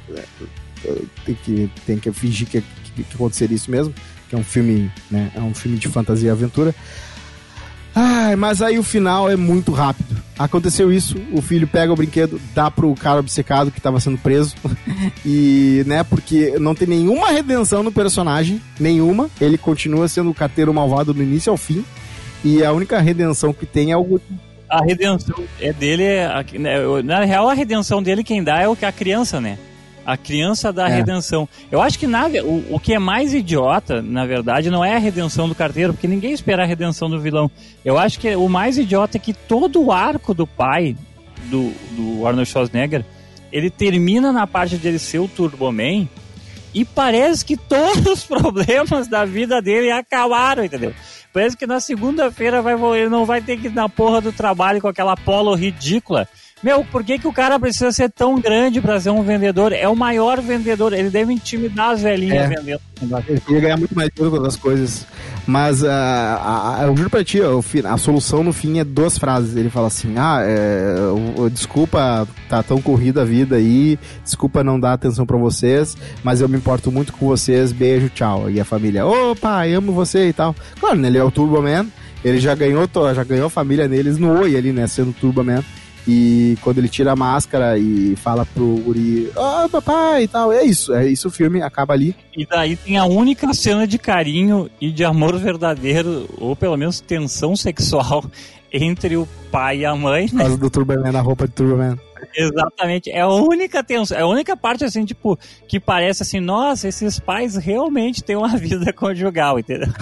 Tem que, tem que fingir que, que, que aconteceria isso mesmo, que é um filme, né? É um filme de fantasia e aventura. Ai, mas aí o final é muito rápido. Aconteceu isso, o filho pega o brinquedo, dá pro cara obcecado que tava sendo preso. e, né, porque não tem nenhuma redenção no personagem, nenhuma. Ele continua sendo o carteiro malvado do início ao fim. E a única redenção que tem é o.
A redenção é dele, é né, na real a redenção dele quem dá é o que a criança, né? A criança dá a
É.
redenção. Eu acho que na, o, o que é mais idiota, na verdade, não é a redenção do carteiro, porque ninguém espera a redenção do vilão. Eu acho que o mais idiota é que todo o arco do pai do, do Arnold Schwarzenegger, ele termina na parte de ele ser o Turboman e parece que todos os problemas da vida dele acabaram, entendeu? Parece que na segunda-feira vai, ele não vai ter que ir na porra do trabalho com aquela polo ridícula. Meu, por que, que o cara precisa ser tão grande pra ser um vendedor? É o maior vendedor, ele deve intimidar as velhinhas
É.
vendendo.
Ele ia ganhar muito mais dinheiro com outras coisas. Mas ah, a- a- eu juro pra ti, fi- a solução no fim é duas frases. Ele fala assim: Ah, é, o- o- desculpa, tá tão corrida a vida aí, desculpa não dar atenção pra vocês, mas eu me importo muito com vocês, beijo, tchau. E a família, ô pai, amo você e tal. Claro, né, ele é o Turbo Man, ele já ganhou, já ganhou a família deles no oi ali, né, sendo Turbo Man. E quando ele tira a máscara e fala pro guri, ó papai e tal, é isso, é isso o filme, acaba ali.
E daí tem a única cena de carinho e de amor verdadeiro, ou pelo menos tensão sexual, entre o pai e a mãe,
Por
né?
causa do Turboman, na roupa de Turboman.
Exatamente. É a única tensão, é a única parte assim, tipo, que parece assim, nossa, esses pais realmente têm uma vida conjugal, entendeu?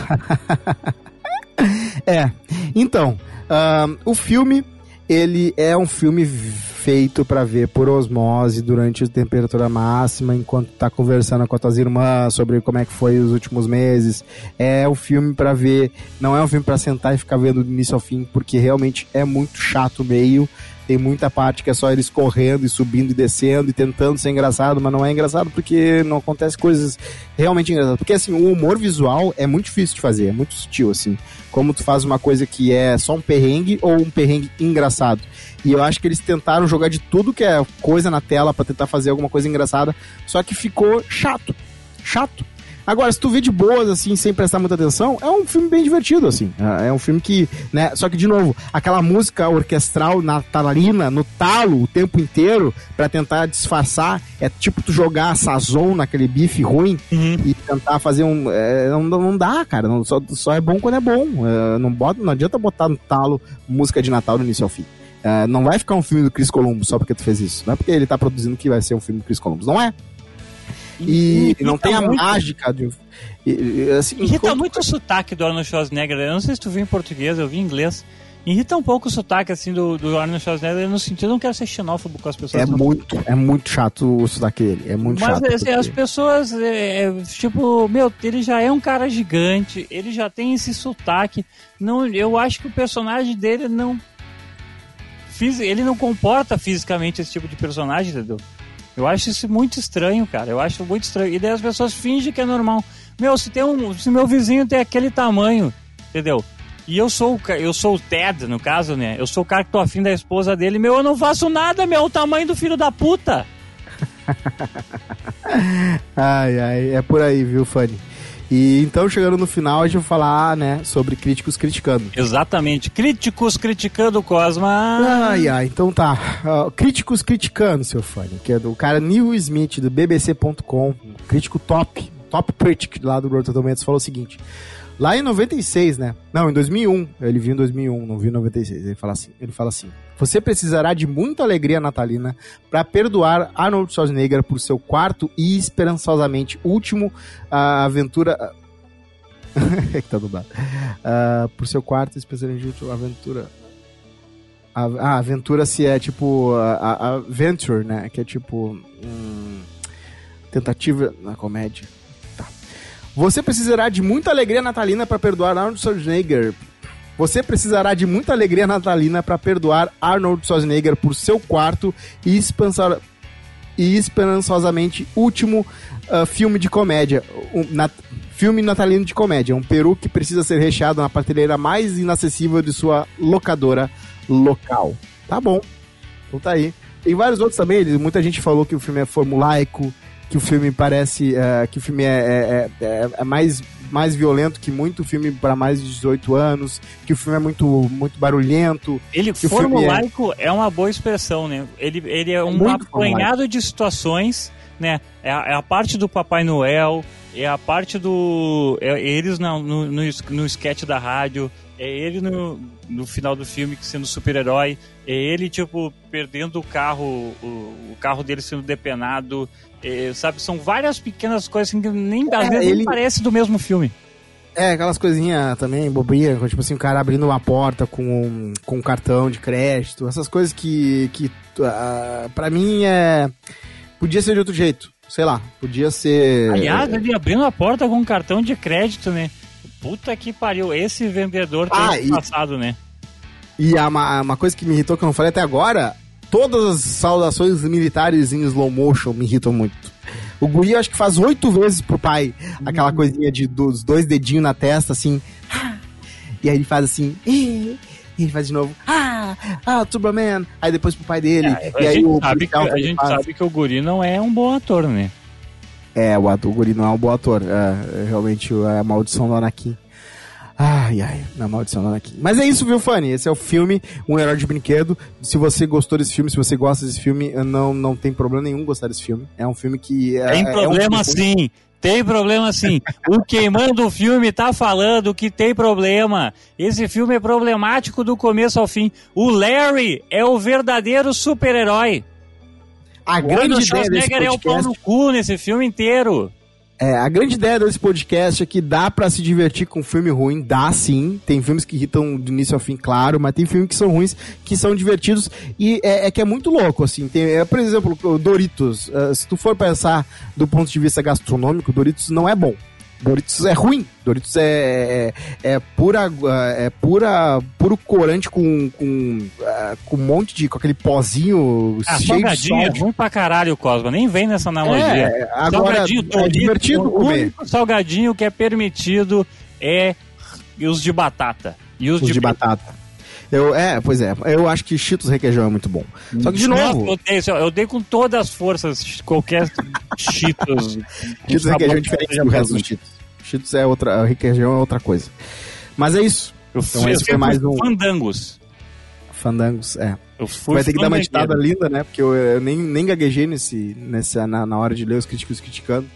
É, então, ahn, o filme, ele é um filme feito pra ver por osmose durante a temperatura máxima, enquanto tá conversando com as tuas irmãs sobre como é que foi os últimos meses. É um filme pra ver, não é um filme pra sentar e ficar vendo do início ao fim, porque realmente é muito chato o meio. Tem muita parte que é só eles correndo e subindo e descendo e tentando ser engraçado, mas não é engraçado porque não acontece coisas realmente engraçadas. Porque assim, o humor visual é muito difícil de fazer, é muito sutil assim. Como tu faz uma coisa que é só um perrengue ou um perrengue engraçado. E eu acho que eles tentaram jogar de tudo que é coisa na tela pra tentar fazer alguma coisa engraçada, só que ficou chato. Chato. Agora, se tu vê de boas, assim, sem prestar muita atenção, é um filme bem divertido, assim. É é um filme que, né, só que, de novo, aquela música orquestral natalina, no talo, o tempo inteiro, pra tentar disfarçar, é tipo tu jogar sazon naquele bife ruim e tentar fazer um... é, não, não dá, cara, não- só, só é bom quando é bom. É, não, bota, não adianta botar no talo música de Natal do início ao fim. É, não vai ficar um filme do Chris Columbus só porque tu fez isso. Não é porque ele tá produzindo que vai ser um filme do Chris Columbus. Não é. E,
E
não tem a
muito.
mágica de. e- assim,
Irrita
enquanto-
muito o sotaque do Arnold Schwarzenegger. Eu não sei se tu viu em português, eu vi em inglês. Irrita um pouco o sotaque assim do, do Arnold Schwarzenegger no sentido, eu não quero ser xenófobo com as pessoas.
É muito, é muito chato o sotaque dele. É muito
Mas
chato.
assim, as pessoas, é, é, tipo, meu, ele já é um cara gigante, ele já tem esse sotaque. Não, eu acho que o personagem dele não. Ele não comporta fisicamente esse tipo de personagem, entendeu? Eu acho isso muito estranho, cara. Eu acho muito estranho. E daí as pessoas fingem que é normal. Meu, se tem um. Se meu vizinho tem aquele tamanho, entendeu? E eu sou eu sou o Ted, no caso, né? Eu sou o cara que tô afim da esposa dele. Meu, eu não faço nada, meu. É o tamanho do filho da puta.
Ai, ai, é por aí, viu, Fanny? E então, chegando no final, a gente vai falar, né, sobre críticos criticando.
Exatamente. Críticos criticando o Cosma.
Ai, ai, então tá. Ó, críticos criticando, seu Fanny, que é do cara Neil Smith, do BBC.com, um crítico top, top critic lá do Rotten Tomatoes, falou o seguinte. Lá em 96, né? Não, em 2001. Ele viu em 2001, não viu em 96. Ele fala assim, ele fala assim: "Você precisará de muita alegria natalina para perdoar Arnold Schwarzenegger por seu quarto e esperançosamente último aventura é que tá dublado. Ah, por seu quarto e especialmente última aventura a, a aventura se é tipo a- a venture, né? Que é tipo hum, tentativa na comédia. Tá. Você precisará de muita alegria natalina para perdoar Arnold Schwarzenegger. Você precisará de muita alegria natalina para perdoar Arnold Schwarzenegger por seu quarto e esperançosa- e esperançosamente último ah, filme de comédia. Um, nat- filme natalino de comédia. Um peru que precisa ser recheado na prateleira mais inacessível de sua locadora local. Tá bom. Então tá aí. Tem vários outros também. Muita gente falou que o filme é formulaico, que o filme parece. eh, que o filme é, é- é- é mais, mais violento que muito filme para mais de 18 anos, que o filme é muito, muito barulhento.
Ele, formulaico é... uma boa expressão, né? Ele, ele é um apanhado de situações, né? É a, é a parte do Papai Noel, é a parte do... É eles no, no, no, no sketch da rádio, é ele no, no final do filme sendo super-herói, é ele, tipo, perdendo o carro, o, o carro dele sendo depenado, é, sabe? São várias pequenas coisas assim, que nem, às
É,
vezes
ele-
parece do mesmo filme.
É, aquelas coisinhas também, bobinha, tipo assim, o cara abrindo uma porta com com um cartão de crédito, essas coisas que, que uh, pra mim é. Podia ser de outro jeito, sei lá, podia ser.
Aliás, ele abrindo a porta com um cartão de crédito, né? Puta que pariu. Esse vendedor tem
Ah, e-
passado, né?
E a, uma, uma coisa que me irritou, que eu não falei até agora, todas as saudações militares em slow motion me irritam muito. O guri, acho que faz oito vezes pro pai aquela coisinha de, dos dois dedinhos na testa, assim. "Ah", E aí ele faz assim. E ele faz de novo. Ah, ah, Turboman. Aí depois pro pai dele.
É, a
e aí
gente,
o
sabe que, a gente
faz.
sabe que o guri não é um bom ator, né?
É, o, ator, o guri não é um bom ator. É, realmente é a maldição do Anakin. Ai, ai, a maldição do Anakin. Mas é isso, viu, Fanny? Esse é o filme Um Herói de Brinquedo. Se você gostou desse filme, se você gosta desse filme, não, não tem problema nenhum gostar desse filme. É um filme que... É,
Tem
é
problema
um filme-
sim. Tem problema sim. O queimando o filme tá falando que tem problema. Esse filme é problemático do começo ao fim. O Larry é o verdadeiro super-herói.
A
O
grande ideia desse
Schwarzenegger é o
podcast...
no cu nesse filme inteiro.
É, a grande ideia desse podcast é que dá pra se divertir com um filme ruim, dá sim. Tem filmes que irritam do início ao fim, claro, mas tem filmes que são ruins, que são divertidos e é, é que é muito louco, assim. Tem, é, por exemplo, o Doritos. eh, se tu for pensar do ponto de vista gastronômico, Doritos não é bom. Doritos é ruim. Doritos é, é, é pura, é pura, puro corante com, com, eh, com um monte de, com aquele pozinho
Ah,
cheio de
salgadinho é
sal.
ruim pra caralho, Cosma. Nem vem nessa analogia.
É, agora
salgadinho,
é
Doritos,
divertido
o
comer.
único salgadinho que é permitido é os de batata. E os,
Os de batata. Eu, é, pois é. Eu acho que Cheetos requeijão é muito bom. Só que, de
Nossa,
novo,
eu isso. eu odeio com todas as forças qualquer Cheetos.
Cheetos requeijão é diferente do resto dos Cheetos. Cheetos é outra, requeijão é outra coisa. Mas é isso.
Eu
Então
fui,
esse foi mais um
Fandangos.
Fandangos, é.
Eu fui
Vai ter que dar uma editada linda, né? Porque eu, eu nem, nem gaguejei nesse, nessa, na, na hora de ler os críticos criticando.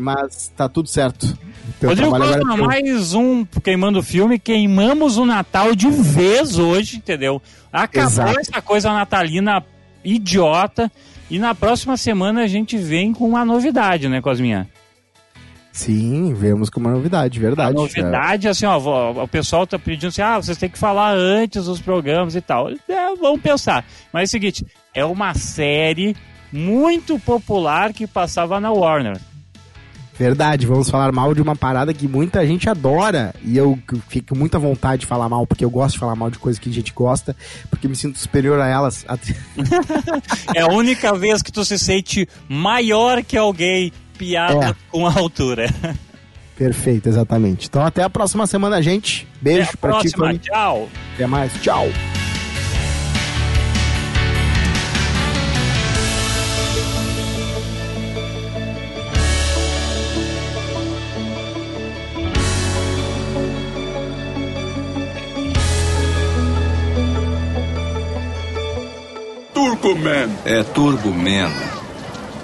Mas tá tudo certo. Teu
Rodrigo Cosma,
é teu.
mais um queimando o filme. Queimamos o Natal de vez hoje, entendeu? Acabou
Exato.
essa coisa natalina idiota. E na próxima semana a gente vem com uma novidade, né, Cosminha?
Sim, vemos como uma novidade,
A
verdade.
novidade, assim, ó, o pessoal tá pedindo assim, ah, vocês têm que falar antes dos programas e tal. É, vamos pensar. Mas é o seguinte, é uma série muito popular que passava na Warner.
Verdade, vamos falar mal de uma parada que muita gente adora. E eu fico com muita vontade de falar mal, porque eu gosto de falar mal de coisas que a gente gosta, porque me sinto superior a elas.
É a única vez que tu se sente maior que alguém, piada
É.
com a altura.
Perfeito, exatamente. Então até a próxima semana, gente. Beijo
Até a
pra ti,
próxima,
Fanny.
tchau.
Até mais. Tchau.
Turboman. É Turboman.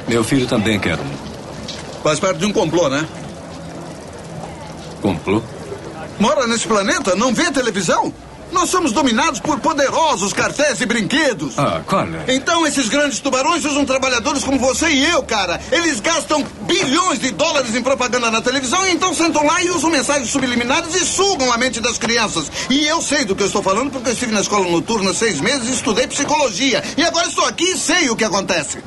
Meu filho também quer um.
Faz parte de um complô, né?
Complô?
Mora nesse planeta? Não vê televisão? Nós somos dominados por poderosos cartéis de brinquedos.
Ah, qual é?
Então esses grandes tubarões usam trabalhadores como você e eu, cara. Eles gastam bilhões de dólares em propaganda na televisão e então sentam lá e usam mensagens subliminares e sugam a mente das crianças. E eu sei do que eu estou falando porque eu estive na escola noturna seis meses e estudei psicologia. E agora estou aqui e sei o que acontece.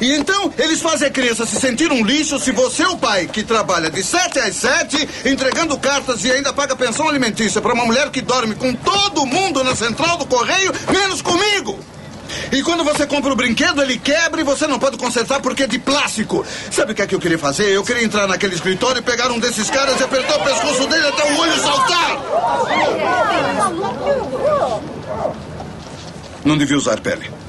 E então eles fazem a criança se sentir um lixo se você, o pai, que trabalha de sete às sete, entregando cartas e ainda paga pensão alimentícia para uma mulher que dorme com todo mundo na central do correio, menos comigo. E quando você compra o brinquedo, ele quebra e você não pode consertar porque é de plástico. Sabe o que é que eu queria fazer? Eu queria entrar naquele escritório, pegar um desses caras e apertar o pescoço dele até o olho saltar. Não devia usar pele.